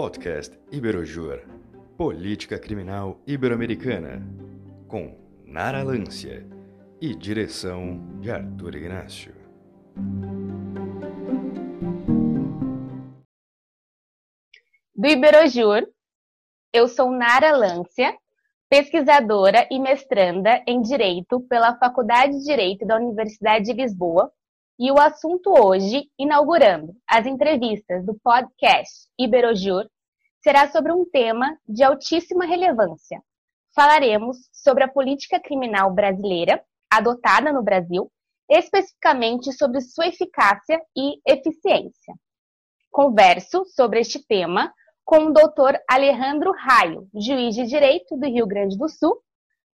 Podcast Iberojur Política Criminal Ibero-Americana com Nara Lância e direção de Arthur Ignacio. Do Iberojur, eu sou Nara Lância, pesquisadora e mestranda em Direito pela Faculdade de Direito da Universidade de Lisboa e o assunto hoje, inaugurando as entrevistas do podcast Iberojur, será sobre um tema de altíssima relevância. Falaremos sobre a política criminal brasileira adotada no Brasil, especificamente sobre sua eficácia e eficiência. Converso sobre este tema com o Dr. Alejandro Raio, juiz de direito do Rio Grande do Sul,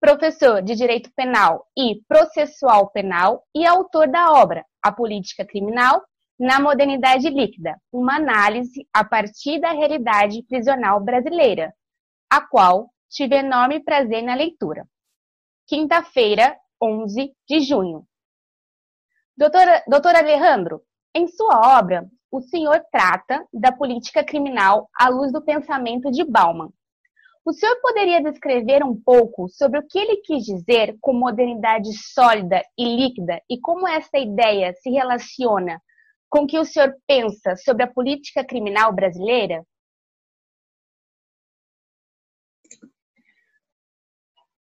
professor de Direito Penal e Processual Penal e autor da obra A Política Criminal na Modernidade Líquida, uma análise a partir da realidade prisional brasileira, a qual tive enorme prazer na leitura. Quinta-feira, 11 de junho. Doutor, doutor Alejandro, em sua obra, o senhor trata da política criminal à luz do pensamento de Bauman, o senhor poderia descrever um pouco sobre o que ele quis dizer com modernidade sólida e líquida e como essa ideia se relaciona com o que o senhor pensa sobre a política criminal brasileira?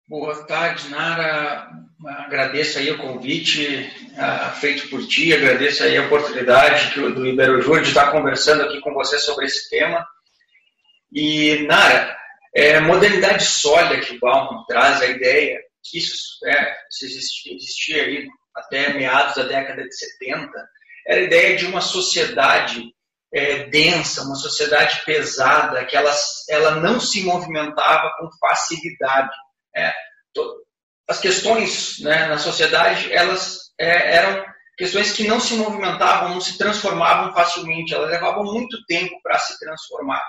Boa tarde, Nara. Agradeço aí o convite uh, feito por ti, agradeço aí a oportunidade do Iberojur de estar conversando aqui com você sobre esse tema. E, Nara, é, modernidade sólida que o Bauman traz a ideia que isso é, existia, existia aí até meados da década de 70, era a ideia de uma sociedade é, densa, uma sociedade pesada, que ela, ela não se movimentava com facilidade. É, to, as questões né, na sociedade, elas é, eram questões que não se movimentavam, não se transformavam facilmente, elas levavam muito tempo para se transformar.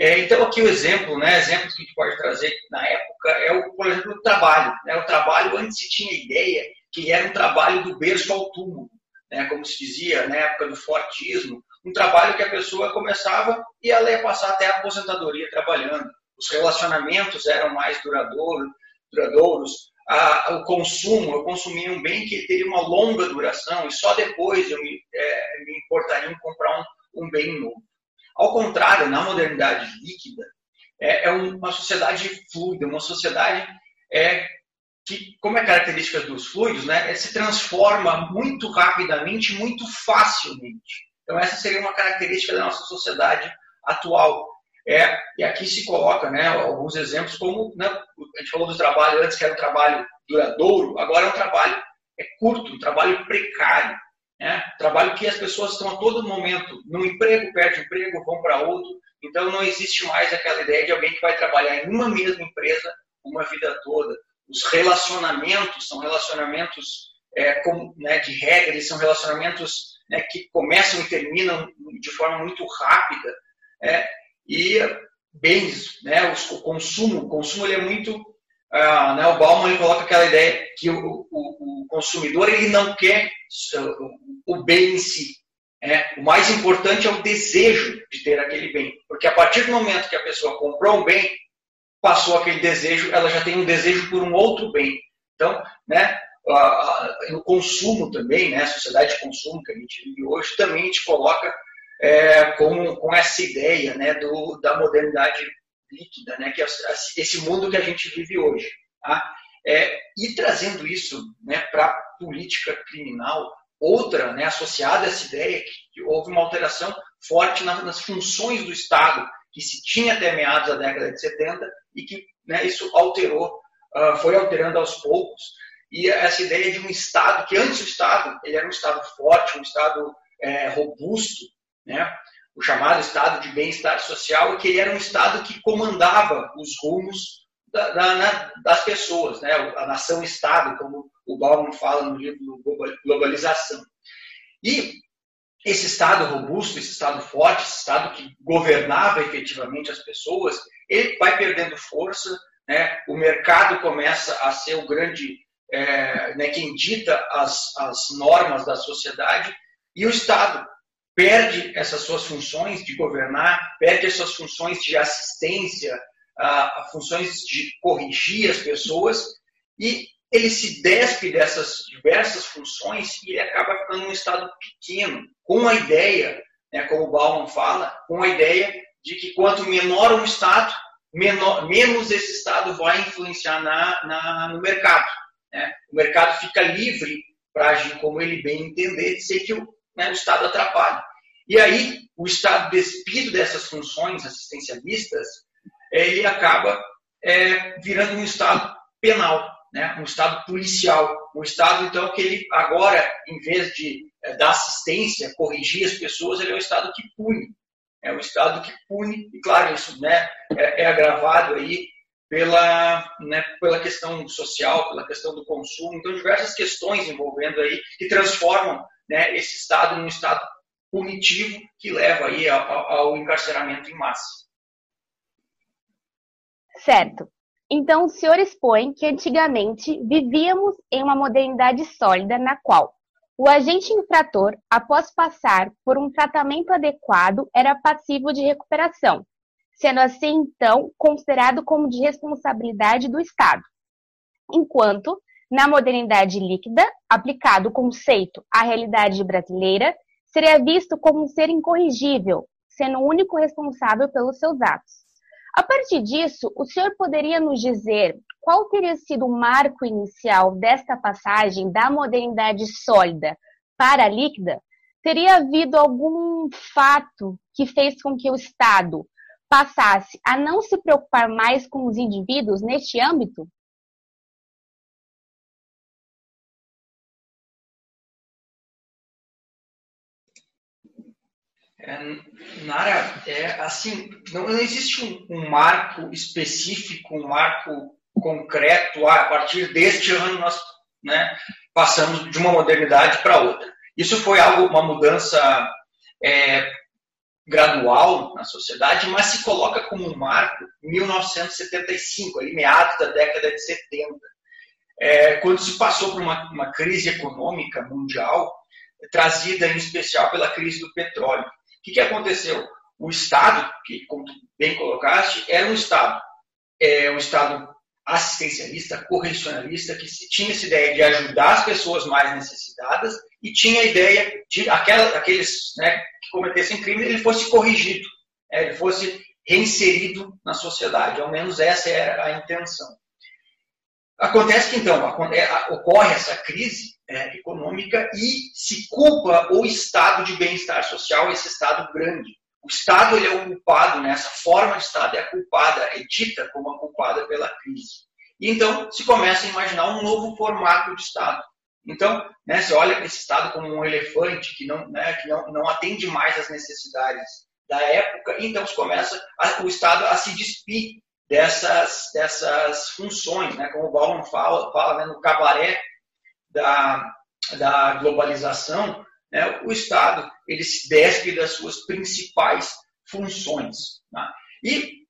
É, então, aqui o exemplo, né, exemplos que a gente pode trazer na época é, o, por exemplo, o trabalho. Né? O trabalho, antes se tinha ideia que era um trabalho do berço ao túmulo, né? como se dizia na época do fortismo, um trabalho que a pessoa começava e ela ia passar até a aposentadoria trabalhando. Os relacionamentos eram mais duradouros, duradouros a, o consumo, eu consumia um bem que teria uma longa duração e só depois eu me, é, me importaria em comprar um, um bem novo. Ao contrário, na modernidade líquida, é, é uma sociedade fluida, uma sociedade é, que, como é característica dos fluidos, né, é, se transforma muito rapidamente, muito facilmente. Então, essa seria uma característica da nossa sociedade atual. É, e aqui se coloca né, alguns exemplos, como né, a gente falou do trabalho antes, que era um trabalho duradouro, agora é um trabalho é curto, um trabalho precário. Né? Trabalho que as pessoas estão a todo momento no emprego, perde emprego, vão para outro. Então não existe mais aquela ideia de alguém que vai trabalhar em uma mesma empresa uma vida toda. Os relacionamentos são relacionamentos é, com, né, de regra, são relacionamentos né, que começam e terminam de forma muito rápida. É, e bens, né, o consumo, o consumo ele é muito ah, né, o Bauman coloca aquela ideia que o, o, o, consumidor ele não quer o bem em si. É, o mais importante é o desejo de ter aquele bem. Porque a partir do momento que a pessoa comprou um bem, passou aquele desejo, ela já tem um desejo por um outro bem. Então, né, o consumo também, né, a sociedade de consumo que a gente vive hoje, também a gente coloca é, com, com essa ideia né, do, da modernidade líquida, né, que é esse mundo que a gente vive hoje. Tá? É, e trazendo isso né, para a política criminal, outra né, associada a essa ideia que houve uma alteração forte nas, nas funções do Estado, que se tinha até meados da década de 70 e que né, isso alterou, uh, foi alterando aos poucos. E essa ideia de um Estado, que antes o Estado ele era um Estado forte, um Estado é, robusto, né, o chamado Estado de bem-estar social, que ele era um Estado que comandava os rumos da, da, né, das pessoas, né? a nação-Estado, como o Bauman fala no livro Globalização. E esse Estado robusto, esse Estado forte, esse Estado que governava efetivamente as pessoas, ele vai perdendo força, né? o mercado começa a ser o grande, é, né, quem dita as, as normas da sociedade, e o Estado perde essas suas funções de governar, perde as suas funções de assistência, a, a funções de corrigir as pessoas e ele se despe dessas diversas funções e ele acaba ficando num estado pequeno, com a ideia, né, como o Bauman fala, com a ideia de que quanto menor um estado, menor, menos esse estado vai influenciar na, na no mercado. Né? O mercado fica livre para agir como ele bem entender, sem que o, né, o estado atrapalhe. E aí, o estado despido dessas funções assistencialistas, ele acaba é, virando um estado penal né, um Estado policial, um Estado, então, que ele agora, em vez de é, dar assistência, corrigir as pessoas, ele é um Estado que pune. É um Estado que pune, e claro, isso né, é, é agravado aí pela, né, pela questão social, pela questão do consumo, então diversas questões envolvendo aí que transformam né, esse Estado num Estado punitivo que leva aí ao, ao encarceramento em massa. Certo. Então, o senhor expõe que antigamente vivíamos em uma modernidade sólida na qual o agente infrator, após passar por um tratamento adequado, era passível de recuperação, sendo assim, então, considerado como de responsabilidade do Estado. Enquanto, na modernidade líquida, aplicado o conceito à realidade brasileira, seria visto como um ser incorrigível, sendo o único responsável pelos seus atos. A partir disso, o senhor poderia nos dizer qual teria sido o marco inicial desta passagem da modernidade sólida para a líquida? Teria havido algum fato que fez com que o Estado passasse a não se preocupar mais com os indivíduos neste âmbito? É, Nara, é, assim, não, não existe um, um, marco específico, um marco concreto, ah, a partir deste ano nós né, passamos de uma modernidade para outra. Isso foi algo, uma mudança é, gradual na sociedade, mas se coloca como um marco 1975, ali meados da década de 70, é, quando se passou por uma, uma crise econômica mundial, trazida em especial pela crise do petróleo. O que, que aconteceu? O Estado, que, como bem colocaste, era um Estado, é um Estado assistencialista, correcionalista, que tinha essa ideia de ajudar as pessoas mais necessitadas e tinha a ideia de aquela, aqueles né, que cometessem crime, ele fosse corrigido, né, ele fosse reinserido na sociedade. Ao menos essa era a intenção. Acontece que, então, é, ocorre essa crise é, econômica e se culpa o estado de bem-estar social, esse estado grande. O Estado ele é culpado, né? essa forma de Estado é culpada, é dita como a culpada pela crise. E então se começa a imaginar um novo formato de Estado. Então, né, você olha para esse Estado como um elefante que não, né, que não, não atende mais às necessidades da época, então se começa a, o Estado a se despir dessas, dessas funções, né, como o Bauman fala, fala né, no cabaré da, da globalização, né, o Estado ele se despe das suas principais funções. Tá? E,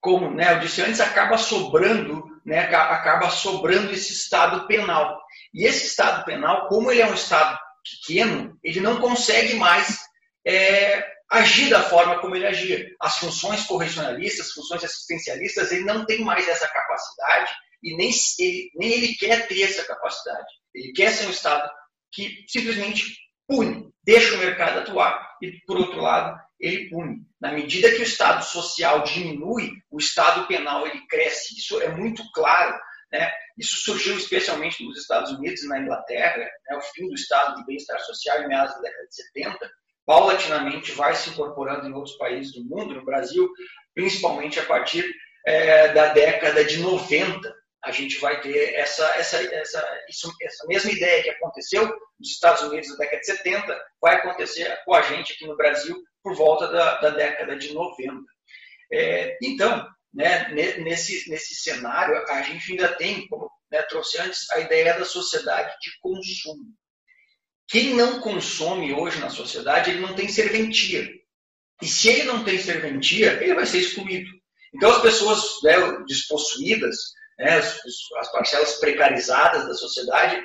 como né, eu disse antes, acaba sobrando, né, acaba sobrando esse Estado penal. E esse Estado penal, como ele é um Estado pequeno, ele não consegue mais é, agir da forma como ele agia. As funções correcionalistas, as funções assistencialistas, ele não tem mais essa capacidade e nem ele, nem ele quer ter essa capacidade. Ele quer ser um Estado que simplesmente pune, deixa o mercado atuar e, por outro lado, ele pune. Na medida que o Estado social diminui, o Estado penal ele cresce. Isso é muito claro. Né? Isso surgiu especialmente nos Estados Unidos e na Inglaterra, né? o fim do Estado de bem-estar social em meados da década de 70, paulatinamente vai se incorporando em outros países do mundo, no Brasil, principalmente a partir é, da década de 90, a gente vai ter essa, essa, essa, isso, essa mesma ideia que aconteceu nos Estados Unidos na década de 70, vai acontecer com a gente aqui no Brasil por volta da, da década de 90. É, então, né, nesse, nesse cenário, a gente ainda tem, como né, trouxe antes, a ideia da sociedade de consumo. Quem não consome hoje na sociedade, ele não tem serventia. E se ele não tem serventia, ele vai ser excluído. Então, as pessoas né, despossuídas, né, as, as parcelas precarizadas da sociedade,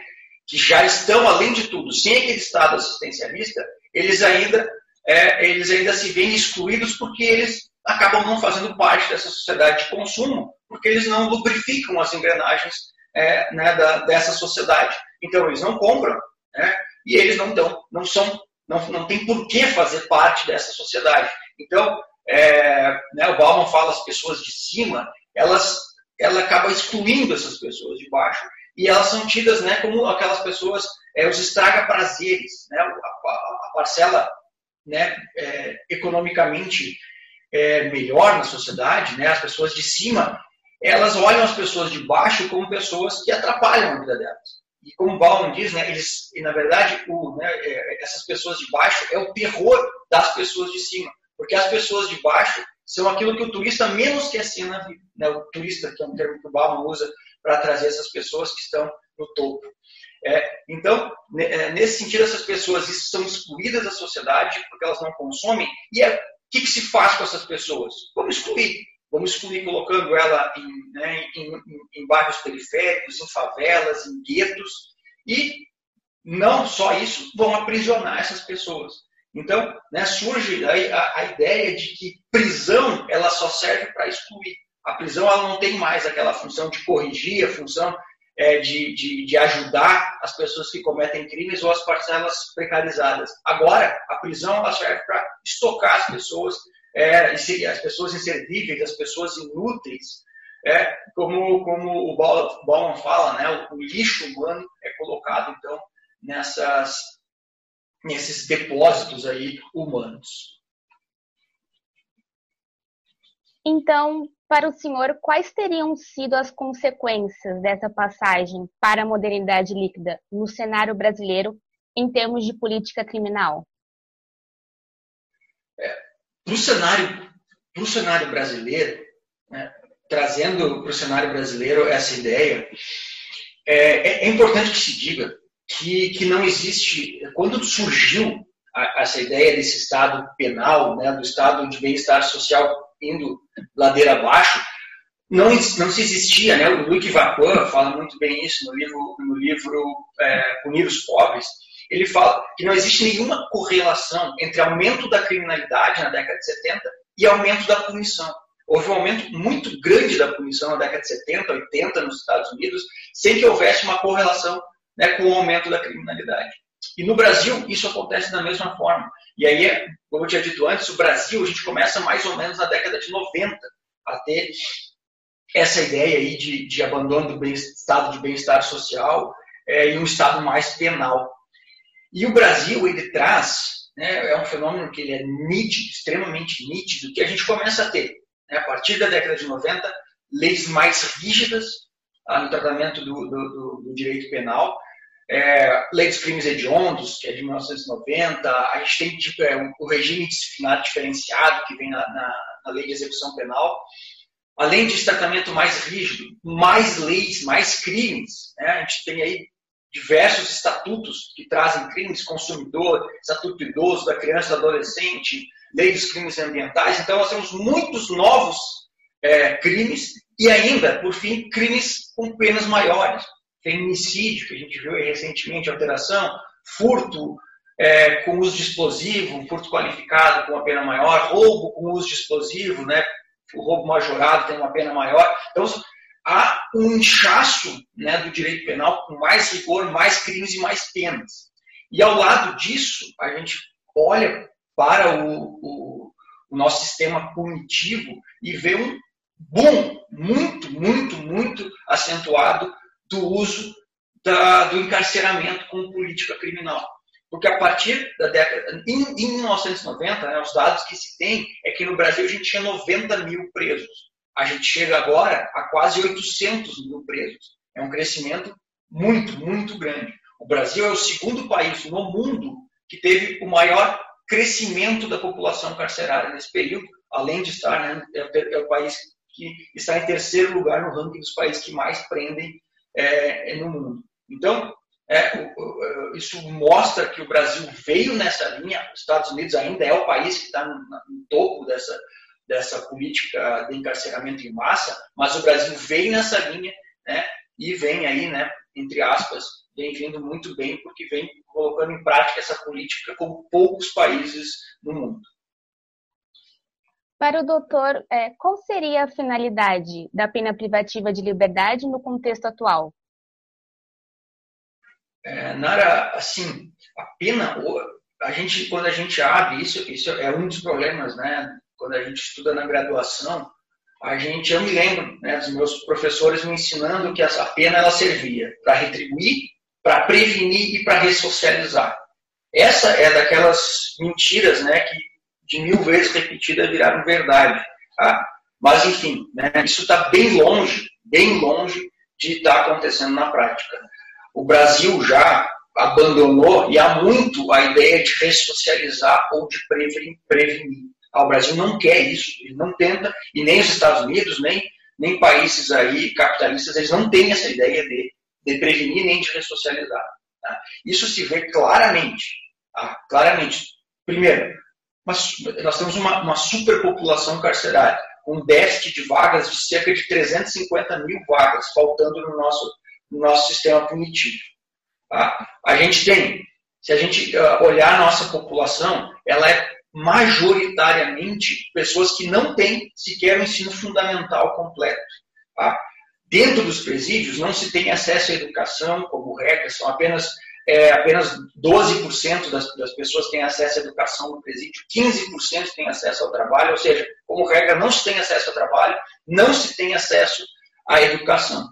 que já estão, além de tudo, sem aquele Estado assistencialista, eles ainda é, eles ainda se veem excluídos porque eles acabam não fazendo parte dessa sociedade de consumo, porque eles não lubrificam as engrenagens é, né, da, dessa sociedade. Então eles não compram, né, e eles não dão, não são, não, não tem por que fazer parte dessa sociedade. Então, é, né, o Bauman fala as pessoas de cima, elas, ela acaba excluindo essas pessoas de baixo e elas são tidas né, como aquelas pessoas, é, os estraga-prazeres, né, a, a, a, parcela né, é, economicamente é, melhor na sociedade, né, as pessoas de cima, elas olham as pessoas de baixo como pessoas que atrapalham a vida delas. E como Bauman diz, né, eles, na verdade, o, né, é, essas pessoas de baixo é o terror das pessoas de cima. Porque as pessoas de baixo são aquilo que o turista menos quer ser na vida. Né? O turista, que é um termo que o Bauman usa para trazer essas pessoas que estão no topo. É, então, é, nesse sentido, essas pessoas são excluídas da sociedade porque elas não consomem. E é, o que, que, se faz com essas pessoas? Vamos excluir. Vamos excluir colocando ela em, né, em, em, em bairros periféricos, em favelas, em guetos. E não só isso, vão aprisionar essas pessoas. Então, né, surge a, a, ideia de que prisão ela só serve para excluir. A prisão ela não tem mais aquela função de corrigir, a função é, de, de, de, ajudar as pessoas que cometem crimes ou as parcelas precarizadas. Agora, a prisão ela serve para estocar as pessoas, é, as pessoas inservíveis, as pessoas inúteis. É, como, como o Bauman fala, né, o, o lixo humano é colocado, então, nessas, nesses depósitos aí humanos. Então, para o senhor, quais teriam sido as consequências dessa passagem para a modernidade líquida no cenário brasileiro em termos de política criminal? Para o cenário, cenário brasileiro, né, trazendo para o cenário brasileiro essa ideia, é, é, é, importante que se diga que, que não existe, quando surgiu a, essa ideia desse Estado penal, né, do Estado de bem-estar social indo ladeira abaixo, não, não se existia, né? O Luc Vapan fala muito bem isso no livro, no livro é, Punir os Pobres. Ele fala que não existe nenhuma correlação entre aumento da criminalidade na década de 70 e aumento da punição. Houve um aumento muito grande da punição na década de 70, 80 nos Estados Unidos, sem que houvesse uma correlação né, com o aumento da criminalidade. E no Brasil, isso acontece da mesma forma. E aí, como eu tinha dito antes, o Brasil, a gente começa mais ou menos na década de 90 a ter essa ideia aí de, de abandono do estado de bem-estar social é, e um estado mais penal. E o Brasil, ele traz, né, é um fenômeno que ele é nítido, extremamente nítido, que a gente começa a ter, né, a partir da década de 90, leis mais rígidas ah, no tratamento do, do, do, direito penal, é, Lei dos Crimes Hediondos, que é de 1990, a gente tem tipo, é, o regime disciplinar diferenciado, que vem na, na, na, Lei de Execução Penal, além de tratamento mais rígido, mais leis, mais crimes. Né? A gente tem aí diversos estatutos que trazem crimes, consumidor, estatuto idoso, da criança do adolescente, lei dos crimes ambientais. Então, nós temos muitos novos é, crimes e ainda, por fim, crimes com penas maiores feminicídio, que a gente viu recentemente, alteração, furto é, com uso de explosivo, furto qualificado com uma pena maior, roubo com uso de explosivo, né, o roubo majorado tem uma pena maior. Então, há um inchaço né, do direito penal com mais rigor, mais crimes e mais penas. E ao lado disso, a gente olha para o, o, o nosso sistema punitivo e vê um boom muito, muito, muito acentuado do uso da, do encarceramento como política criminal. Porque a partir da década. Em, em 1990, né, os dados que se tem é que no Brasil a gente tinha 90 mil presos. A gente chega agora a quase 800 mil presos. É um crescimento muito, muito grande. O Brasil é o segundo país no mundo que teve o maior crescimento da população carcerária nesse período, além de estar, né, é, é o país que está em terceiro lugar no ranking dos países que mais prendem é, é, no mundo. Então, é, isso mostra que o Brasil veio nessa linha, os Estados Unidos ainda é o país que está no, no, topo dessa, dessa política de encarceramento em massa, mas o Brasil veio nessa linha né, e vem aí, né, entre aspas, vem vindo muito bem, porque vem colocando em prática essa política como poucos países no mundo. Para o doutor, é, qual seria a finalidade da pena privativa de liberdade no contexto atual? É, Nara, assim, a pena, a gente, quando a gente abre isso, isso é um dos problemas, né? Quando a gente estuda na graduação, a gente, eu me lembro né, dos meus professores me ensinando que essa pena ela servia para retribuir, para prevenir e para ressocializar. Essa é daquelas mentiras, né, que de mil vezes repetidas viraram verdade. Tá? Mas enfim, né, isso está bem longe, bem longe de estar tá acontecendo na prática. O Brasil já abandonou e há muito a ideia de ressocializar ou de prevenir. Ah, o Brasil não quer isso, ele não tenta, e nem os Estados Unidos, nem, nem países aí capitalistas, eles não têm essa ideia de, de prevenir nem de ressocializar. Tá? Isso se vê claramente, tá? claramente. Primeiro, mas nós temos uma, uma superpopulação carcerária, com um déficit de vagas de cerca de 350 mil vagas faltando no nosso, no nosso sistema punitivo. Tá? A gente tem, se a gente uh, olhar a nossa população, ela é majoritariamente pessoas que não têm sequer o ensino fundamental completo. Tá? Dentro dos presídios não se tem acesso à educação, como regra, são apenas, é, apenas 12% das, das pessoas têm acesso à educação no presídio, 15% têm acesso ao trabalho, ou seja, como regra não se tem acesso ao trabalho, não se tem acesso à educação.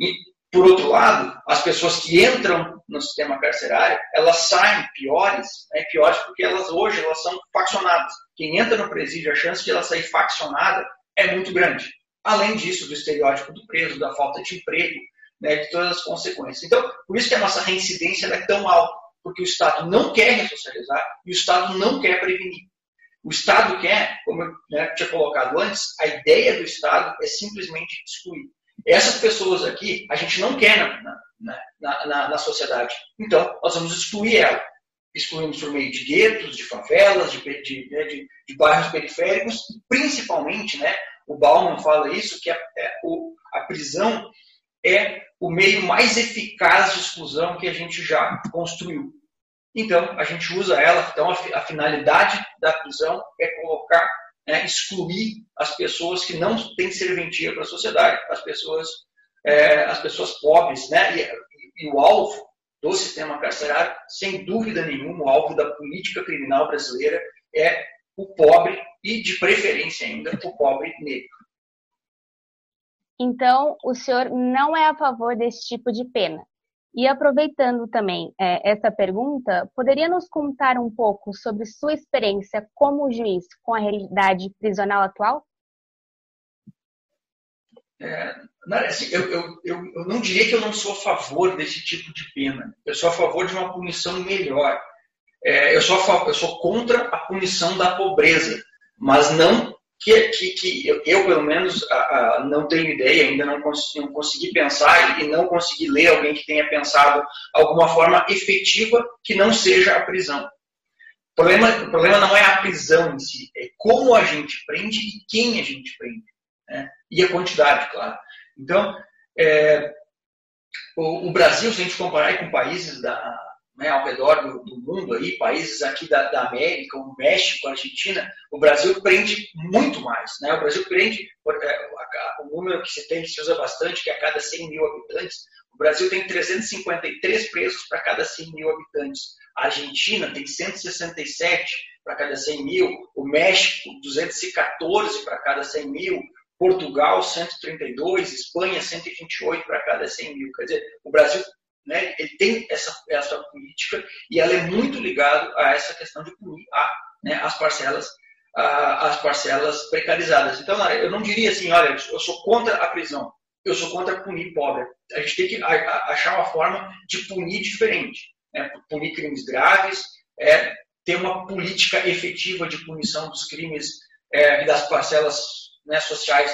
E por outro lado, as pessoas que entram no sistema carcerário, elas saem piores, né, piores porque elas hoje elas são faccionadas. Quem entra no presídio, a chance de ela sair faccionada é muito grande. Além disso, do estereótipo do preso, da falta de emprego, né, de todas as consequências. Então, por isso que a nossa reincidência é tão alta, porque o Estado não quer ressocializar e o Estado não quer prevenir. O Estado quer, como eu né, tinha colocado antes, a ideia do Estado é simplesmente excluir. Essas pessoas aqui, a gente não quer na, na, na, na sociedade. Então, nós vamos excluir ela. Excluímos por meio de guetos, de favelas, de, de, né, de, de bairros periféricos, principalmente, né, o Bauman fala isso, que a, é, o, a prisão é o meio mais eficaz de exclusão que a gente já construiu. Então, a gente usa ela, então a finalidade da prisão é colocar né, excluir as pessoas que não têm serventia para a sociedade, as pessoas, é, as pessoas pobres. Né? E, e, o alvo do sistema carcerário, sem dúvida nenhuma, o alvo da política criminal brasileira é o pobre e, de preferência ainda, o pobre negro. Então, o senhor não é a favor desse tipo de pena. E aproveitando também é, essa pergunta, poderia nos contar um pouco sobre sua experiência como juiz com a realidade prisional atual? É, assim, eu, eu, eu, eu, não diria que eu não sou a favor desse tipo de pena. Eu sou a favor de uma punição melhor. É, eu, sou a, eu sou contra a punição da pobreza, mas não que, que, que eu, eu, pelo menos, a, a, não tenho ideia, ainda não, cons não consegui pensar e não consegui ler alguém que tenha pensado alguma forma efetiva que não seja a prisão. O problema, o problema não é a prisão em si, é como a gente prende e quem a gente prende. Né? E a quantidade, claro. Então, é, o, o, Brasil, se a gente comparar com países da, né, ao redor do, do, mundo, aí, países aqui da, da, América, o México, a Argentina, o Brasil prende muito mais. Né? O Brasil prende, é, o número que se tem, que se usa bastante, que é a cada 100 mil habitantes, o Brasil tem 353 presos para cada 100 mil habitantes. A Argentina tem 167 para cada 100 mil, o México 214 para cada 100 mil, Portugal 132, Espanha 128 para cada 100 mil. Quer dizer, o Brasil né, ele tem essa, essa política e ela é muito ligada a essa questão de punir a, né, as parcelas as parcelas precarizadas. Então, eu não diria assim, olha, eu sou contra a prisão, eu sou contra punir pobre. A gente tem que achar uma forma de punir diferente. Né? Punir crimes graves, é, ter uma política efetiva de punição dos crimes é, e das parcelas né, sociais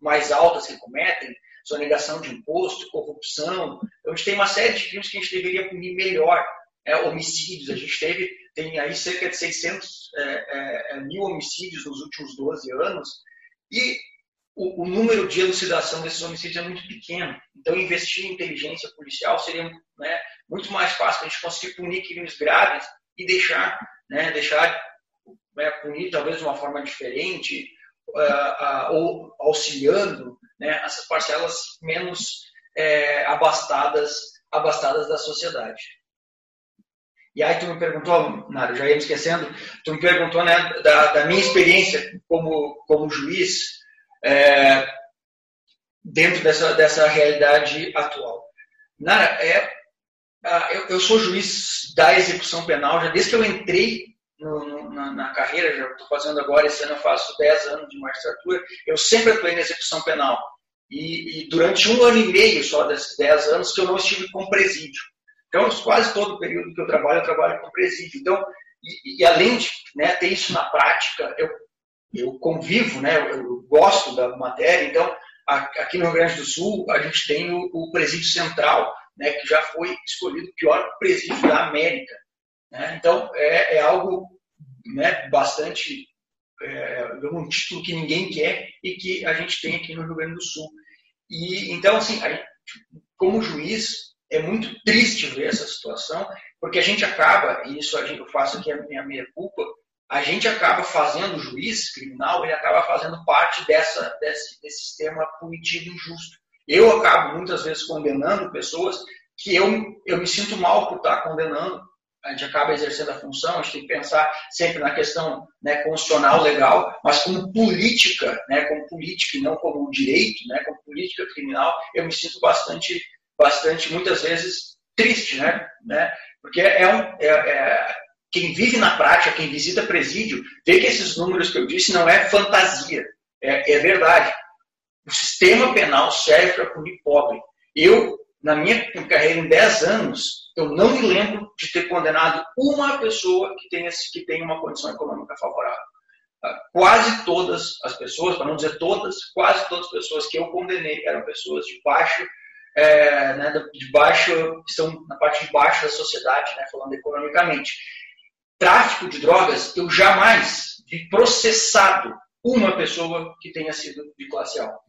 mais altas que cometem, sonegação de imposto, corrupção. A gente tem uma série de crimes que a gente deveria punir melhor. É, homicídios, a gente teve, tem aí cerca de 600 é, é, é, mil homicídios nos últimos 12 anos, e o, o, número de elucidação desses homicídios é muito pequeno. Então, investir em inteligência policial seria né, muito mais fácil para a gente conseguir punir crimes graves e deixar, né, deixar né, punir talvez de uma forma diferente, uh, uh, ou auxiliando né, essas parcelas menos é, abastadas, abastadas da sociedade. E aí tu me perguntou, Nário, já ia me esquecendo, tu me perguntou né, da, da minha experiência como, como juiz é, dentro dessa, dessa realidade atual. Nara, é, eu, eu, sou juiz da execução penal, já desde que eu entrei no, no, na, na, carreira, já estou fazendo agora, esse ano eu faço 10 anos de magistratura, eu sempre atuei na execução penal. E, e durante um ano e meio só desses 10 anos que eu não estive com presídio. Então, quase todo o período que eu trabalho, eu trabalho com presídio. Então, e, e além de né, ter isso na prática, eu, eu convivo, né, eu gosto da matéria. Então, aqui no Rio Grande do Sul, a gente tem o, o presídio central, né, que já foi escolhido o pior presídio da América. Né? Então, é, é, algo né, bastante. É, um título que ninguém quer e que a gente tem aqui no Rio Grande do Sul. E, então, assim, gente, como juiz, é muito triste ver essa situação, porque a gente acaba, e isso eu faço aqui a minha meia culpa, a gente acaba fazendo o juiz criminal, ele acaba fazendo parte dessa, desse, desse sistema punitivo injusto. Eu acabo muitas vezes condenando pessoas que eu, eu me sinto mal por estar condenando. A gente acaba exercendo a função, a gente tem que pensar sempre na questão né, constitucional, legal, mas como política, né, como política e não como direito, né, como política criminal, eu me sinto bastante bastante, muitas vezes, triste, né? né? Porque é, um, é, é, quem vive na prática, quem visita presídio, vê que esses números que eu disse não é fantasia, é, é verdade. O sistema penal serve para punir pobre. Eu, na minha carreira em 10 anos, eu não me lembro de ter condenado uma pessoa que tenha, que tenha uma condição econômica favorável. Ah, quase todas as pessoas, para não dizer todas, quase todas as pessoas que eu condenei eram pessoas de baixo é, né, de baixo, estão na parte de baixo da sociedade, né, falando economicamente. Tráfico de drogas, eu jamais vi processado uma pessoa que tenha sido de classe alta.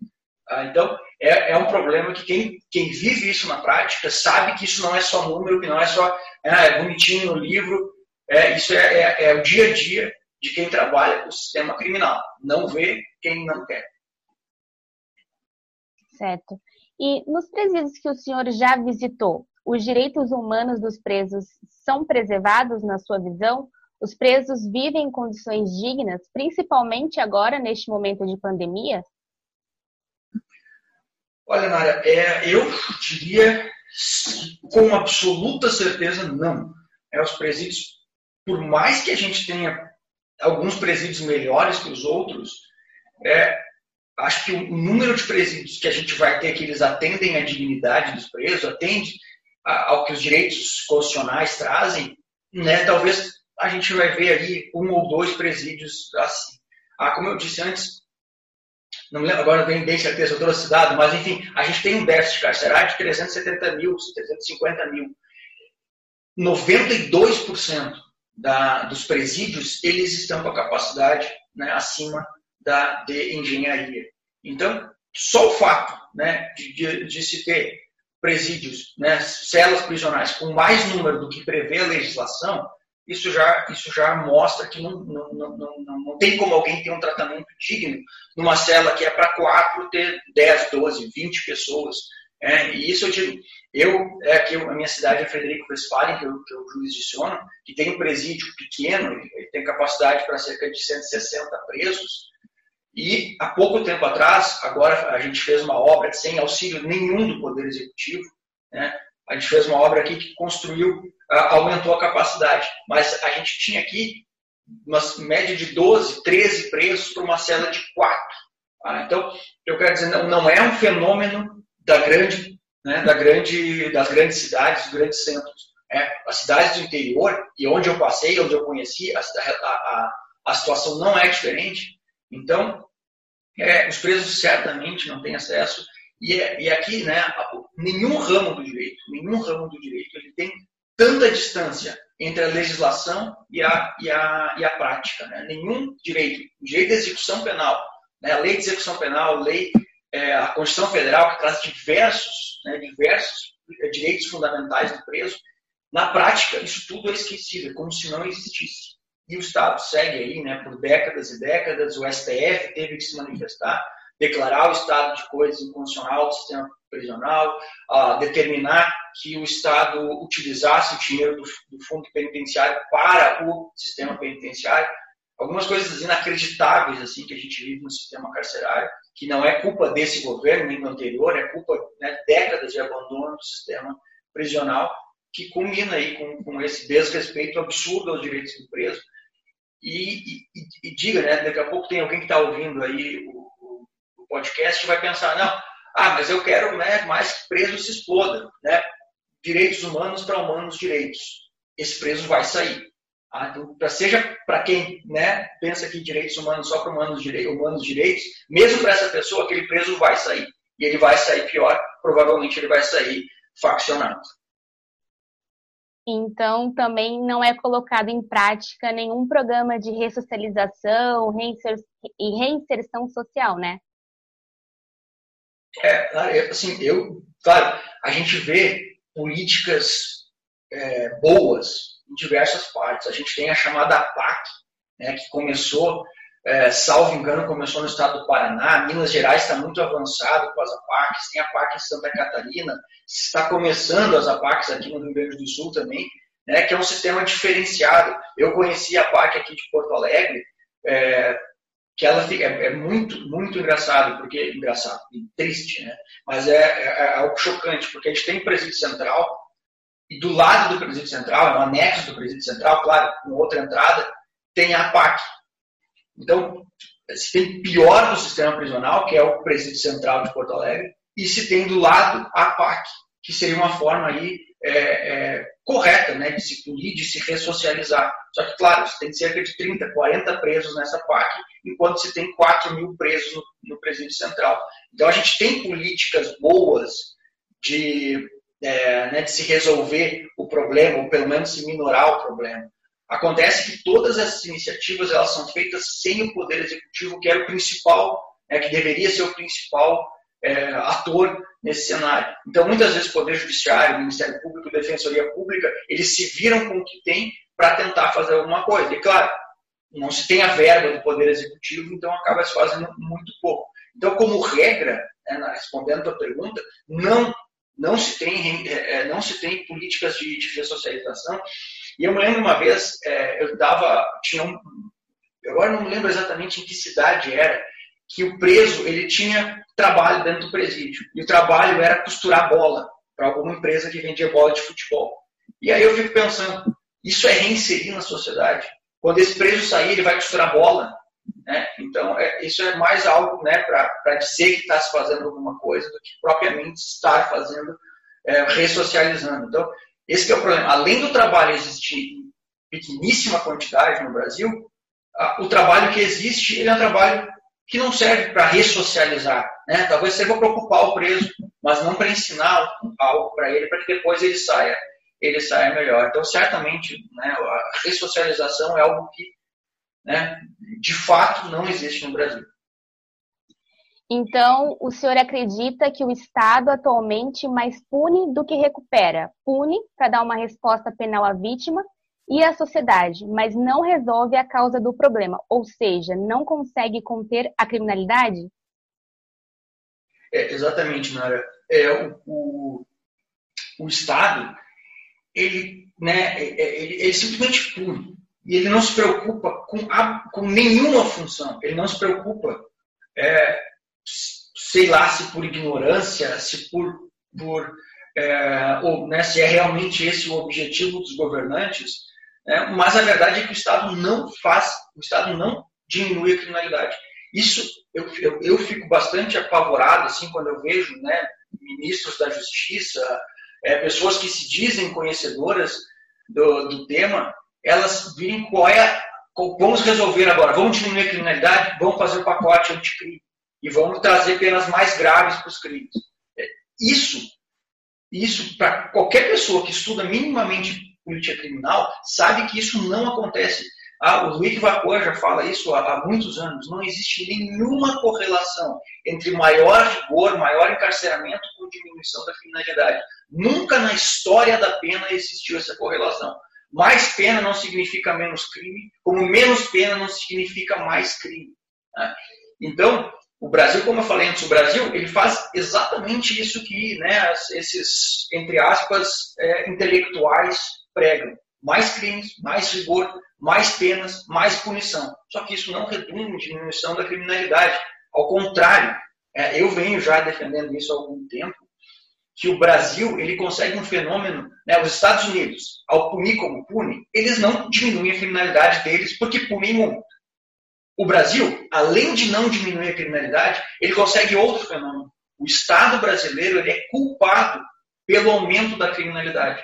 Ah, então, é, é, um problema que quem, quem vive isso na prática sabe que isso não é só número, que não é só é, é bonitinho no livro, é, isso é, é, é o dia a dia de quem trabalha com o sistema criminal. Não vê quem não quer. Certo. E nos presídios que o senhor já visitou, os direitos humanos dos presos são preservados na sua visão? Os presos vivem em condições dignas, principalmente agora, neste momento de pandemia? Olha, Nara, é, eu diria com absoluta certeza não. É, os presídios, por mais que a gente tenha alguns presídios melhores que os outros, é, acho que o número de presídios que a gente vai ter que eles atendem à dignidade dos presos, atende ao que os direitos constitucionais trazem, né, talvez a gente vai ver aí um ou dois presídios assim. Ah, como eu disse antes, não me lembro agora bem, bem certeza toda a cidade, mas enfim, a gente tem um déficit carcerário de 370 mil, 350 mil. 92% da, dos presídios, eles estão com a capacidade né, acima da, de engenharia. Então, só o fato né, de, de, de se ter presídios, né, celas prisionais com mais número do que prevê a legislação, isso já, isso já mostra que não, não, não, não, não tem como alguém ter um tratamento digno numa cela que é para quatro, ter 10, 12, 20 pessoas. É, e isso eu digo, eu, é aqui, a minha cidade é Frederico Westphalen, que eu, que eu jurisdiciono, que tem um presídio pequeno, ele tem capacidade para cerca de 160 presos, e há pouco tempo atrás, agora a gente fez uma obra sem auxílio nenhum do Poder Executivo, né? a gente fez uma obra aqui que construiu, aumentou a capacidade, mas a gente tinha aqui uma média de 12, 13 presos para uma cela de 4. Tá? Então, eu quero dizer, não, não é um fenômeno da grande, né, da grande, das grandes cidades, dos grandes centros. É, as cidades do interior, e onde eu passei, onde eu conheci, a, a, a situação não é diferente. Então, é, os presos certamente não têm acesso. E, é, e aqui, né, nenhum ramo do direito, nenhum ramo do direito, ele tem tanta distância entre a legislação e a, e a, e a prática. Né? Nenhum direito, direito de execução penal, Né? A lei de execução penal, a lei, é, a Constituição Federal, que traz diversos, né, diversos direitos fundamentais do preso, na prática, isso tudo é esquecido, é como se não existisse. E o Estado segue aí, né, por décadas e décadas, o STF teve que se manifestar, declarar o estado de coisas inconstitucional do sistema prisional, uh, determinar que o Estado utilizasse o dinheiro do, do, fundo penitenciário para o sistema penitenciário. Algumas coisas inacreditáveis assim que a gente vive no sistema carcerário, que não é culpa desse governo nem do anterior, é culpa né, décadas de abandono do sistema prisional, que culmina aí com, com esse desrespeito absurdo aos direitos do preso. E, e, e, diga, né, daqui a pouco tem alguém que está ouvindo aí o podcast vai pensar, não, ah, mas eu quero né, mais que preso se exploda. Né? Direitos humanos para humanos direitos. Esse preso vai sair. Ah, então, seja para quem né, pensa que direitos humanos só para humanos, direitos, humanos direitos, mesmo para essa pessoa, aquele preso vai sair. E ele vai sair pior, provavelmente ele vai sair faccionado. Então, também não é colocado em prática nenhum programa de ressocialização e reinserção social, né? É, assim, eu, claro, a gente vê políticas é, boas em diversas partes. A gente tem a chamada PAC, né, que começou, é, salvo engano, começou no estado do Paraná. Minas Gerais está muito avançado com as APACs, tem a PAC em Santa Catarina, está começando as APACs aqui no Rio Grande do Sul também, né, que é um sistema diferenciado. Eu conheci a PAC aqui de Porto Alegre, é, que ela fica, é, é, muito, muito engraçado, porque engraçado triste, né? Mas é, é, é, algo chocante, porque a gente tem presídio central e do lado do presídio central, é um anexo do presídio central, claro, com outra entrada, tem a PAC. Então, se tem pior do sistema prisional, que é o presídio central de Porto Alegre, e se tem do lado a PAC, que seria uma forma aí é, é, correta né, de se punir, de se ressocializar. Só que, claro, você tem cerca de 30, 40 presos nessa PAC, enquanto se tem 4 mil presos no, no presídio central. Então, a gente tem políticas boas de, é, né, de se resolver o problema, ou pelo menos se minorar o problema. Acontece que todas essas iniciativas elas são feitas sem o Poder Executivo, que era o principal, né, que deveria ser o principal é, ator nesse cenário. Então, muitas vezes, o Poder Judiciário, o Ministério Público, a Defensoria Pública, eles se viram com o que tem para tentar fazer alguma coisa. E, claro, não se tem a verba do Poder Executivo, então acaba se fazendo muito pouco. Então, como regra, né, respondendo a tua pergunta, não, não, se tem, é, é, não se tem políticas de, de. E eu me lembro uma vez, é, eu dava, tinha um, agora não me lembro exatamente em que cidade era, que o preso ele tinha trabalho dentro do presídio. E o trabalho era costurar bola para alguma empresa que vendia bola de futebol. E aí eu fico pensando, isso é reinserir na sociedade? Quando esse preso sair, ele vai costurar bola? Né? Então, é, isso é mais algo né, para dizer que está se fazendo alguma coisa do que propriamente estar fazendo, é, ressocializando. Então, esse é o problema. Além do trabalho existir em pequeníssima quantidade no Brasil, o trabalho que existe ele é um trabalho que não serve para ressocializar. Né? Talvez serva para ocupar o preso, mas não para ensinar algo para ele, para que depois ele saia, ele saia melhor. Então, certamente, né, a ressocialização é algo que, né, de fato, não existe no Brasil. Então, o senhor acredita que o Estado atualmente mais pune do que recupera? Pune para dar uma resposta penal à vítima e à sociedade, mas não resolve a causa do problema, ou seja, não consegue conter a criminalidade? É, exatamente, Nara. É, o, o, o Estado, ele, né, é, é, ele, ele simplesmente pune. E ele não se preocupa com, a, com nenhuma função. Ele não se preocupa, é, sei lá, se por ignorância, se por, por é, ou né, se é realmente esse o objetivo dos governantes, né, mas a verdade é que o Estado não faz, o Estado não diminui a criminalidade. Isso eu, eu, eu fico bastante apavorado assim quando eu vejo né, ministros da Justiça, é, pessoas que se dizem conhecedoras do, do tema, elas virem qual é, vamos resolver agora, vamos diminuir a criminalidade, vamos fazer o pacote anticrime e vamos trazer penas mais graves para os crimes. É, isso, isso para qualquer pessoa que estuda minimamente política criminal, sabe que isso não acontece. Ah, o Luiz Vapor já fala isso há, há, muitos anos. Não existe nenhuma correlação entre maior rigor, maior encarceramento com diminuição da criminalidade. Nunca na história da pena existiu essa correlação. Mais pena não significa menos crime, como menos pena não significa mais crime. Né? Então, o Brasil, como eu falei antes, o Brasil ele faz exatamente isso que né, esses, entre aspas, é, intelectuais pregam. Mais crimes, mais rigor, mais penas, mais punição. Só que isso não redunda em diminuição da criminalidade. Ao contrário, é, eu venho já defendendo isso há algum tempo, que o Brasil ele consegue um fenômeno, né, os Estados Unidos, ao punir como pune, eles não diminuem a criminalidade deles porque punem muito. O Brasil, além de não diminuir a criminalidade, ele consegue outro fenômeno. O Estado brasileiro ele é culpado pelo aumento da criminalidade.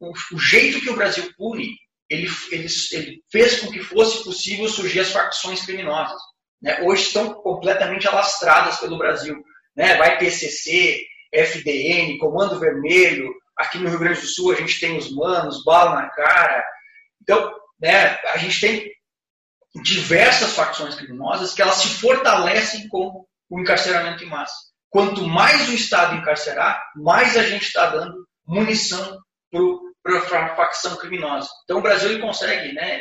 O, o jeito que o Brasil pune ele, ele, ele fez com que fosse possível surgir as facções criminosas. Né? Hoje estão completamente alastradas pelo Brasil. Né? Vai PCC, FDN, Comando Vermelho, aqui no Rio Grande do Sul a gente tem os manos, bala na cara. Então, né, a gente tem diversas facções criminosas que elas se fortalecem com o encarceramento em massa. Quanto mais o Estado encarcerar, mais a gente está dando munição para para a facção criminosa. Então o Brasil consegue, né,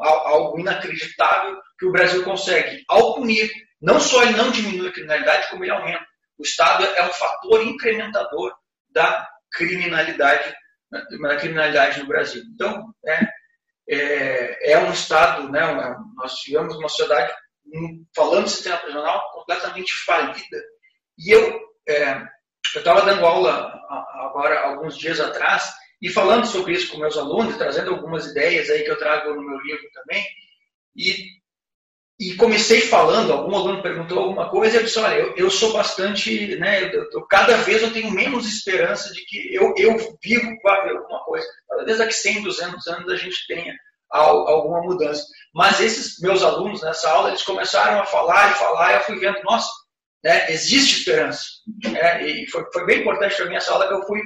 algo inacreditável que o Brasil consegue, ao punir, não só ele não diminui a criminalidade, como ele aumenta. O Estado é um fator incrementador da criminalidade, da criminalidade no Brasil. Então, é, é, é um Estado, né, nós tivemos uma sociedade, falando de sistema prisional, completamente falida. E eu é, estava dando aula agora, alguns dias atrás, e falando sobre isso com meus alunos, trazendo algumas ideias aí que eu trago no meu livro também, e, e comecei falando, algum aluno perguntou alguma coisa, eu disse, olha, eu, eu sou bastante, né, eu, eu, cada vez eu tenho menos esperança de que eu, eu vivo para ver alguma coisa. Talvez daqui 100, 200 anos a gente tenha alguma mudança. Mas esses meus alunos nessa aula, eles começaram a falar e falar, e eu fui vendo, nossa, né, existe esperança. É, e foi, foi bem importante para mim essa aula que eu fui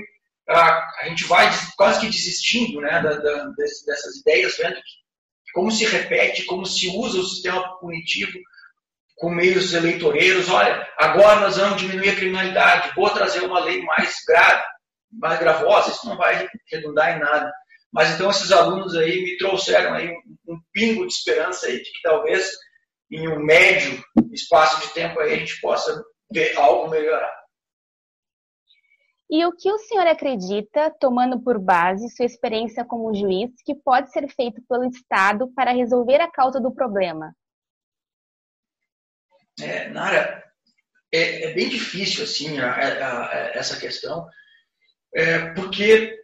a, gente vai quase que desistindo né, da, da, dessas ideias, vendo como se repete, como se usa o sistema punitivo com meios eleitoreiros. Olha, agora nós vamos diminuir a criminalidade, vou trazer uma lei mais grave, mais gravosa, isso não vai redundar em nada. Mas então esses alunos aí me trouxeram aí um, um pingo de esperança aí de que talvez em um médio espaço de tempo aí a gente possa ver algo melhorar. E o que o senhor acredita, tomando por base sua experiência como juiz, que pode ser feito pelo Estado para resolver a causa do problema? É, Nara, é, é, bem difícil assim a, a, a, essa questão, é, porque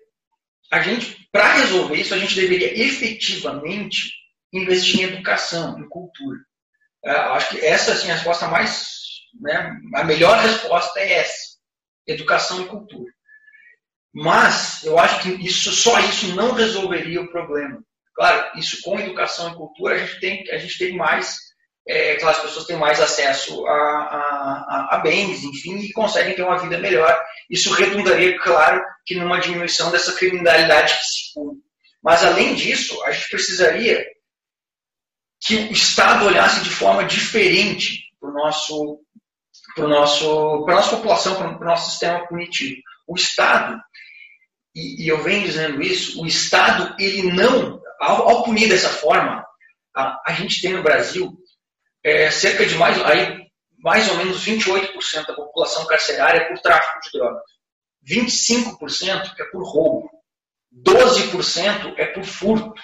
a gente, para resolver isso, a gente deveria efetivamente investir em educação, em cultura. É, acho que essa assim, a resposta mais, né, a melhor resposta é essa educação e cultura. Mas eu acho que isso, só isso não resolveria o problema. Claro, isso com educação e cultura a gente tem, a gente tem mais, é, claro, as pessoas têm mais acesso a, a, a, bens, enfim, e conseguem ter uma vida melhor. Isso redundaria, claro, que numa diminuição dessa criminalidade que se pune. Mas além disso, a gente precisaria que o Estado olhasse de forma diferente para o nosso para nosso para nossa população, para o nosso sistema punitivo. O Estado, e, e, eu venho dizendo isso, o Estado ele não, ao, ao punir dessa forma, a, a, gente tem no Brasil é, cerca de mais aí mais ou menos 28% da população carcerária é por tráfico de drogas, 25% é por roubo, 12% é por furto.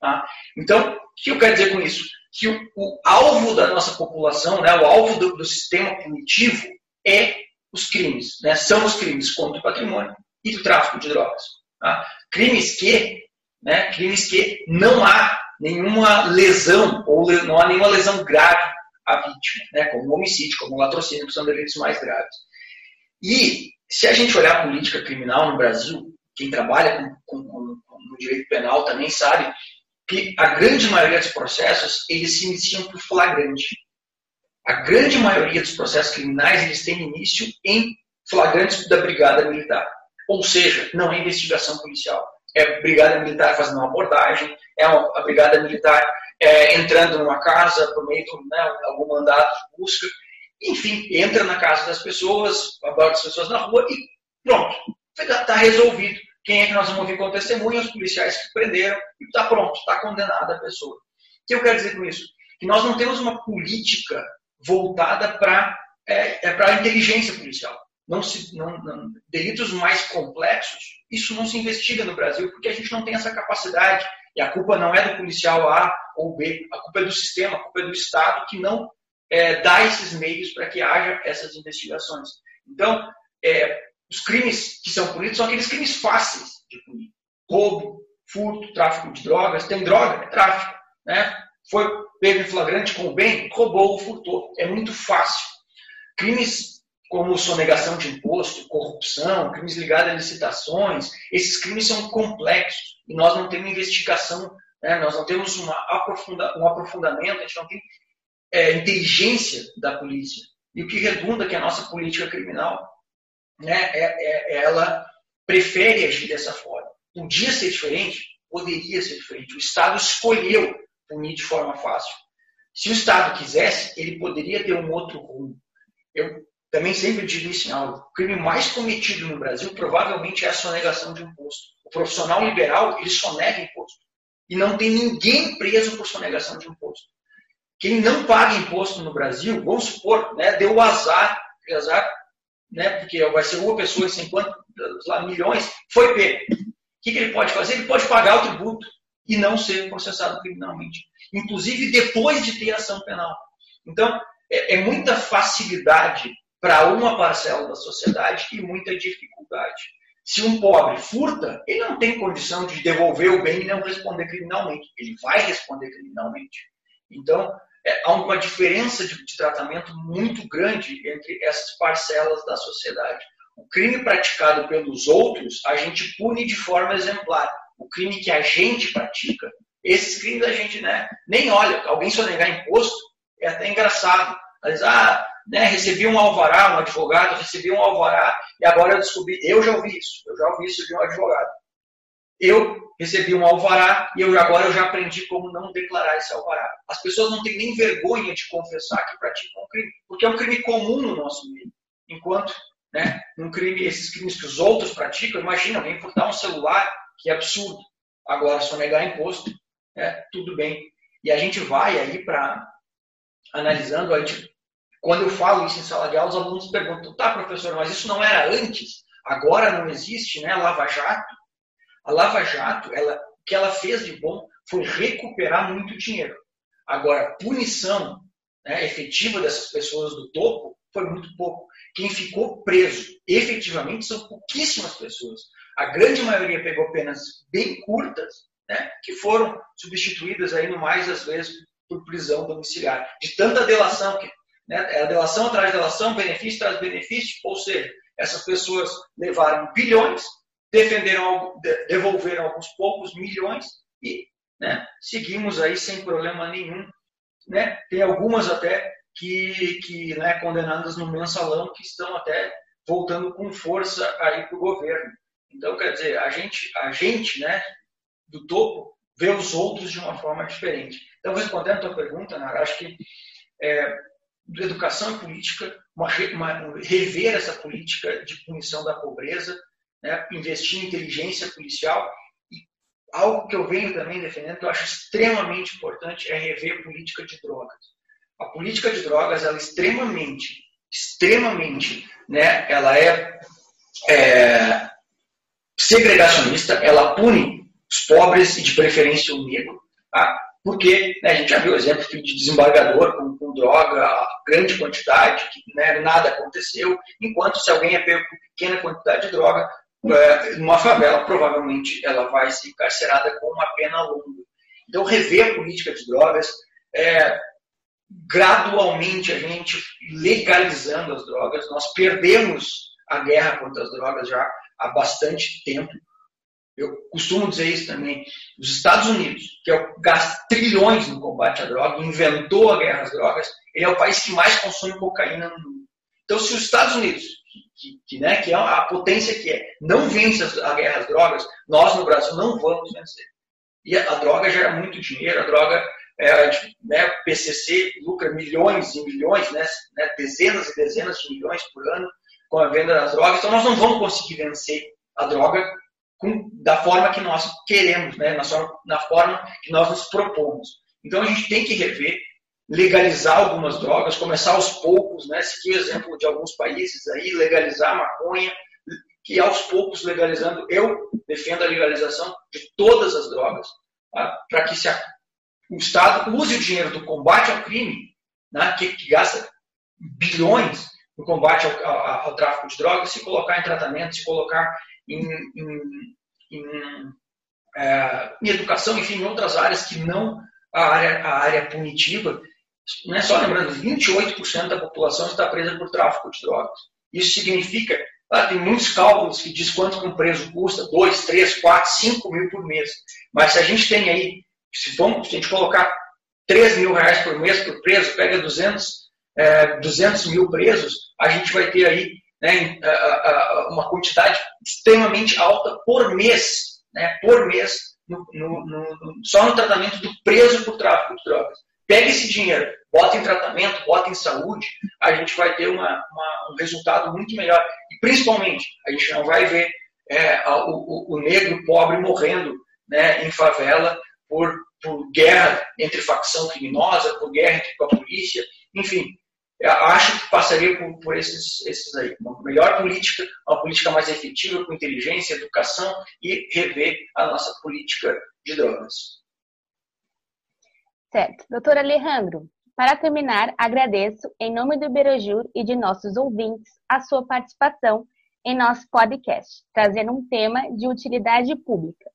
Tá? Então, o que eu quero dizer com isso? Que o, o alvo da nossa população, né, o alvo do, do, sistema punitivo é os crimes, né, são os crimes contra o patrimônio e do tráfico de drogas. Tá? Crimes que, né, crimes que não há nenhuma lesão ou não há nenhuma lesão grave à vítima, né, como homicídio, como latrocínio, que são delitos mais graves. E se a gente olhar a política criminal no Brasil, quem trabalha com, com, com, no direito penal também sabe que a grande maioria dos processos eles se iniciam por flagrante. A grande maioria dos processos criminais eles têm início em flagrantes da brigada militar. Ou seja, não é investigação policial. é brigada militar fazendo uma abordagem, é a brigada militar é, entrando numa casa por meio de né, algum mandato de busca. Enfim, entra na casa das pessoas, aborda as pessoas na rua e pronto, está resolvido. Quem é que nós vamos ouvir como testemunha? Os policiais que prenderam e está pronto, está condenada a pessoa. O que eu quero dizer com isso? Que nós não temos uma política voltada para é, é a inteligência policial. Não se, não, não, delitos mais complexos, isso não se investiga no Brasil porque a gente não tem essa capacidade. E a culpa não é do policial A ou B, a culpa é do sistema, a culpa é do Estado que não é, dá esses meios para que haja essas investigações. Então, é, os crimes que são punidos são aqueles crimes fáceis de punir. Roubo, furto, tráfico de drogas. Tem droga, é tráfico. Né? Foi pego em flagrante com o bem, roubou ou furtou. É muito fácil. Crimes como sonegação de imposto, corrupção, crimes ligados a licitações, esses crimes são complexos e nós não temos investigação, né? nós não temos uma aprofunda, um aprofundamento, a gente não tem é, inteligência da polícia. E o que redunda que a nossa política criminal né, é, é, ela prefere agir dessa forma. Podia ser diferente? Poderia ser diferente. O Estado escolheu punir de forma fácil. Se o Estado quisesse, ele poderia ter um outro rumo. Eu também sempre digo isso em aula. O crime mais cometido no Brasil provavelmente é a sonegação de imposto. O profissional liberal, ele sonega imposto. E não tem ninguém preso por sonegação de imposto. Quem não paga imposto no Brasil, vamos supor, né, deu o azar, azar né, porque vai ser uma pessoa em 50 lá, milhões, foi pego. O que, que ele pode fazer? Ele pode pagar o tributo e não ser processado criminalmente. Inclusive depois de ter ação penal. Então, é, é muita facilidade para uma parcela da sociedade e muita dificuldade. Se um pobre furta, ele não tem condição de devolver o bem e não responder criminalmente. Ele vai responder criminalmente. Então, é, há uma diferença de, de tratamento muito grande entre essas parcelas da sociedade. O crime praticado pelos outros, a gente pune de forma exemplar. O crime que a gente pratica, esses crimes a gente né, nem olha. Alguém sonegar imposto é até engraçado. Mas, ah, né, recebi um alvará, um advogado, recebi um alvará, e agora eu descobri, eu já ouvi isso, eu já ouvi isso de um advogado. Eu recebi um alvará e eu agora eu já aprendi como não declarar esse alvará. As pessoas não têm nem vergonha de confessar que praticam um crime, porque é um crime comum no nosso meio. Enquanto, né, um crime, esses crimes que os outros praticam, imagina alguém furtar um celular, que é absurdo. Agora, se negar imposto, né, tudo bem. E a gente vai aí para analisando, a gente, quando eu falo isso em sala de aula, os alunos perguntam, tá, professor, mas isso não era antes? Agora não existe, né, Lava Jato? A Lava Jato, ela, o que ela fez de bom foi recuperar muito dinheiro. Agora, punição né, efetiva dessas pessoas do topo foi muito pouco. Quem ficou preso efetivamente são pouquíssimas pessoas. A grande maioria pegou penas bem curtas, né, que foram substituídas aí no mais às vezes por prisão domiciliar. De tanta delação que né, é a delação atrás de delação, benefício traz benefício, ou seja, essas pessoas levaram bilhões defenderam, devolveram alguns poucos milhões e né, seguimos aí sem problema nenhum. Né? Tem algumas até que, que né, condenadas no mensalão que estão até voltando com força aí para o governo. Então, quer dizer, a gente, a gente né, do topo vê os outros de uma forma diferente. Então, respondendo a tua pergunta, Nara, acho que é, educação e política, uma, uma, rever essa política de punição da pobreza, né, investir em inteligência policial. E algo que eu venho também defendendo, que eu acho extremamente importante, é rever a política de drogas. A política de drogas, ela é extremamente, extremamente, né, ela é, é segregacionista, ela pune os pobres e de preferência o negro, tá? porque né, a gente já viu exemplo de desembargador com, com droga, grande quantidade, que né, nada aconteceu, enquanto se alguém é pego com pequena quantidade de droga, numa favela, provavelmente ela vai ser encarcerada com uma pena longa. Então, rever a política de drogas, é, gradualmente a gente legalizando as drogas, nós perdemos a guerra contra as drogas já há bastante tempo. Eu costumo dizer isso também. Os Estados Unidos, que é gasta trilhões no combate à droga, inventou a guerra às drogas, ele é o país que mais consome cocaína no mundo. Então, se os Estados Unidos que, que, né, que é a potência que é, não vence a guerra às drogas, nós no Brasil não vamos vencer. E a, a droga gera muito dinheiro, a droga, é, né, PCC lucra milhões e milhões, né, né, dezenas e dezenas de milhões por ano com a venda das drogas, então nós não vamos conseguir vencer a droga com, da forma que nós queremos, né, na, na forma que nós nos propomos. Então a gente tem que rever legalizar algumas drogas, começar aos poucos, né? Seguir o exemplo de alguns países aí, legalizar a maconha, que aos poucos legalizando, eu defendo a legalização de todas as drogas, tá? para que se a, o Estado use o dinheiro do combate ao crime, né? que, que gasta bilhões no combate ao, ao, ao, tráfico de drogas, se colocar em tratamento, se colocar em, em, em, é, em educação, enfim, em outras áreas que não a área, a área punitiva, não é só lembrando, 28% da população está presa por tráfico de drogas. Isso significa, ah, tem muitos cálculos que diz quanto um preso custa, 2, 3, 4, 5 mil por mês. Mas se a gente tem aí, se, vamos, se a gente colocar 3 mil reais por mês por preso, pega 200, é, 200 mil presos, a gente vai ter aí né, uma quantidade extremamente alta por mês, né, por mês, no, no, no, só no tratamento do preso por tráfico de drogas. Pega esse dinheiro, bota em tratamento, bota em saúde, a gente vai ter uma, uma, um resultado muito melhor. E principalmente, a gente não vai ver é, o, o, negro pobre morrendo né, em favela por, por guerra entre facção criminosa, por guerra entre com a polícia, enfim. Acho que passaria por, por esses, esses aí. Uma melhor política, uma política mais efetiva, com inteligência, educação e rever a nossa política de drogas. Certo. Doutor Alejandro, para terminar, agradeço, em nome do Iberojur e de nossos ouvintes, a sua participação em nosso podcast, trazendo um tema de utilidade pública.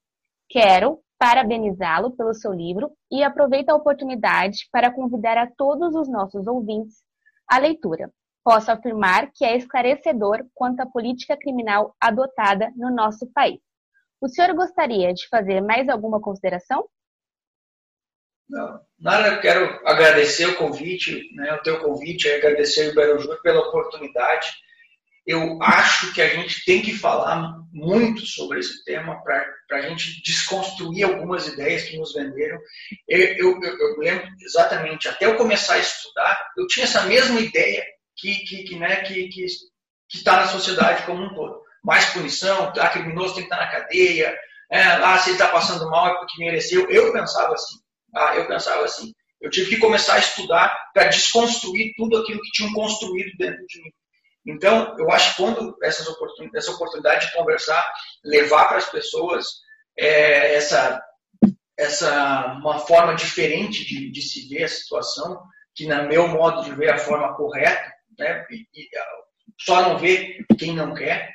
Quero parabenizá-lo pelo seu livro e aproveito a oportunidade para convidar a todos os nossos ouvintes à leitura. Posso afirmar que é esclarecedor quanto à política criminal adotada no nosso país. O senhor gostaria de fazer mais alguma consideração? Nada, quero agradecer o convite, né, o teu convite, agradecer o Berojur pela oportunidade. Eu acho que a gente tem que falar muito sobre esse tema para a gente desconstruir algumas ideias que nos venderam. Eu, eu, eu, lembro exatamente, até eu começar a estudar, eu tinha essa mesma ideia que que que né, que que está na sociedade como um todo. Mais punição, a criminoso tem que estar na cadeia, é, lá se ele está passando mal é porque mereceu. Eu pensava assim. Ah, eu pensava assim, eu tive que começar a estudar para desconstruir tudo aquilo que tinham construído dentro de mim. Então, eu acho que quando essas oportunidades, essa oportunidade de conversar, levar para as pessoas é, essa, essa uma forma diferente de, de, se ver a situação, que no meu modo de ver é a forma correta, né, e, e só não ver quem não quer.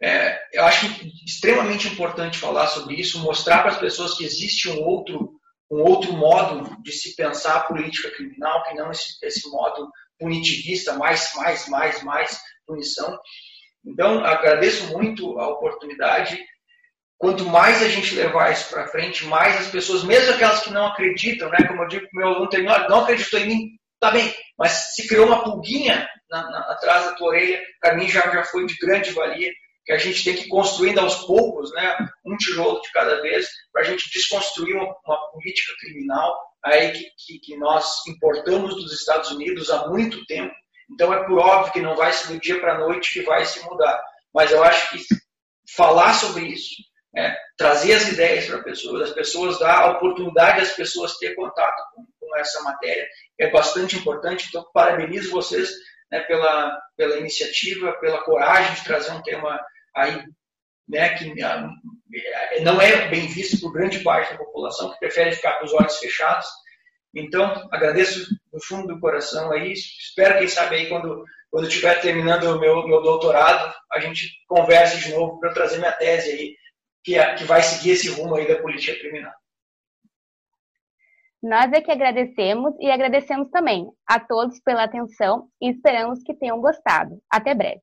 É, eu acho extremamente importante falar sobre isso, mostrar para as pessoas que existe um outro um outro modo de se pensar a política criminal, que não esse, esse modo punitivista, mais, mais, mais, mais punição. Então, agradeço muito a oportunidade. Quanto mais a gente levar isso para frente, mais as pessoas, mesmo aquelas que não acreditam, né, como eu digo meu aluno, tem, não acreditou em mim, tá bem, mas se criou uma pulguinha na, na, atrás da tua orelha, para mim já, já foi de grande valia que a gente tem que ir construindo aos poucos, né, um tijolo de cada vez, para a gente desconstruir uma, uma, política criminal aí que, que, que, nós importamos dos Estados Unidos há muito tempo. Então é por óbvio que não vai ser do dia para a noite que vai se mudar. Mas eu acho que falar sobre isso, né, trazer as ideias para as pessoas, as pessoas dar a oportunidade das pessoas ter contato com, com essa matéria é bastante importante. Então parabenizo vocês né, pela, pela iniciativa, pela coragem de trazer um tema aí, né, que ah, não é bem visto por grande parte da população, que prefere ficar com os olhos fechados. Então, agradeço do fundo do coração aí, espero, quem sabe, aí quando, quando eu estiver terminando o meu, meu doutorado, a gente converse de novo para trazer minha tese aí, que, é, que vai seguir esse rumo aí da política criminal. Nós é que agradecemos e agradecemos também a todos pela atenção e esperamos que tenham gostado. Até breve.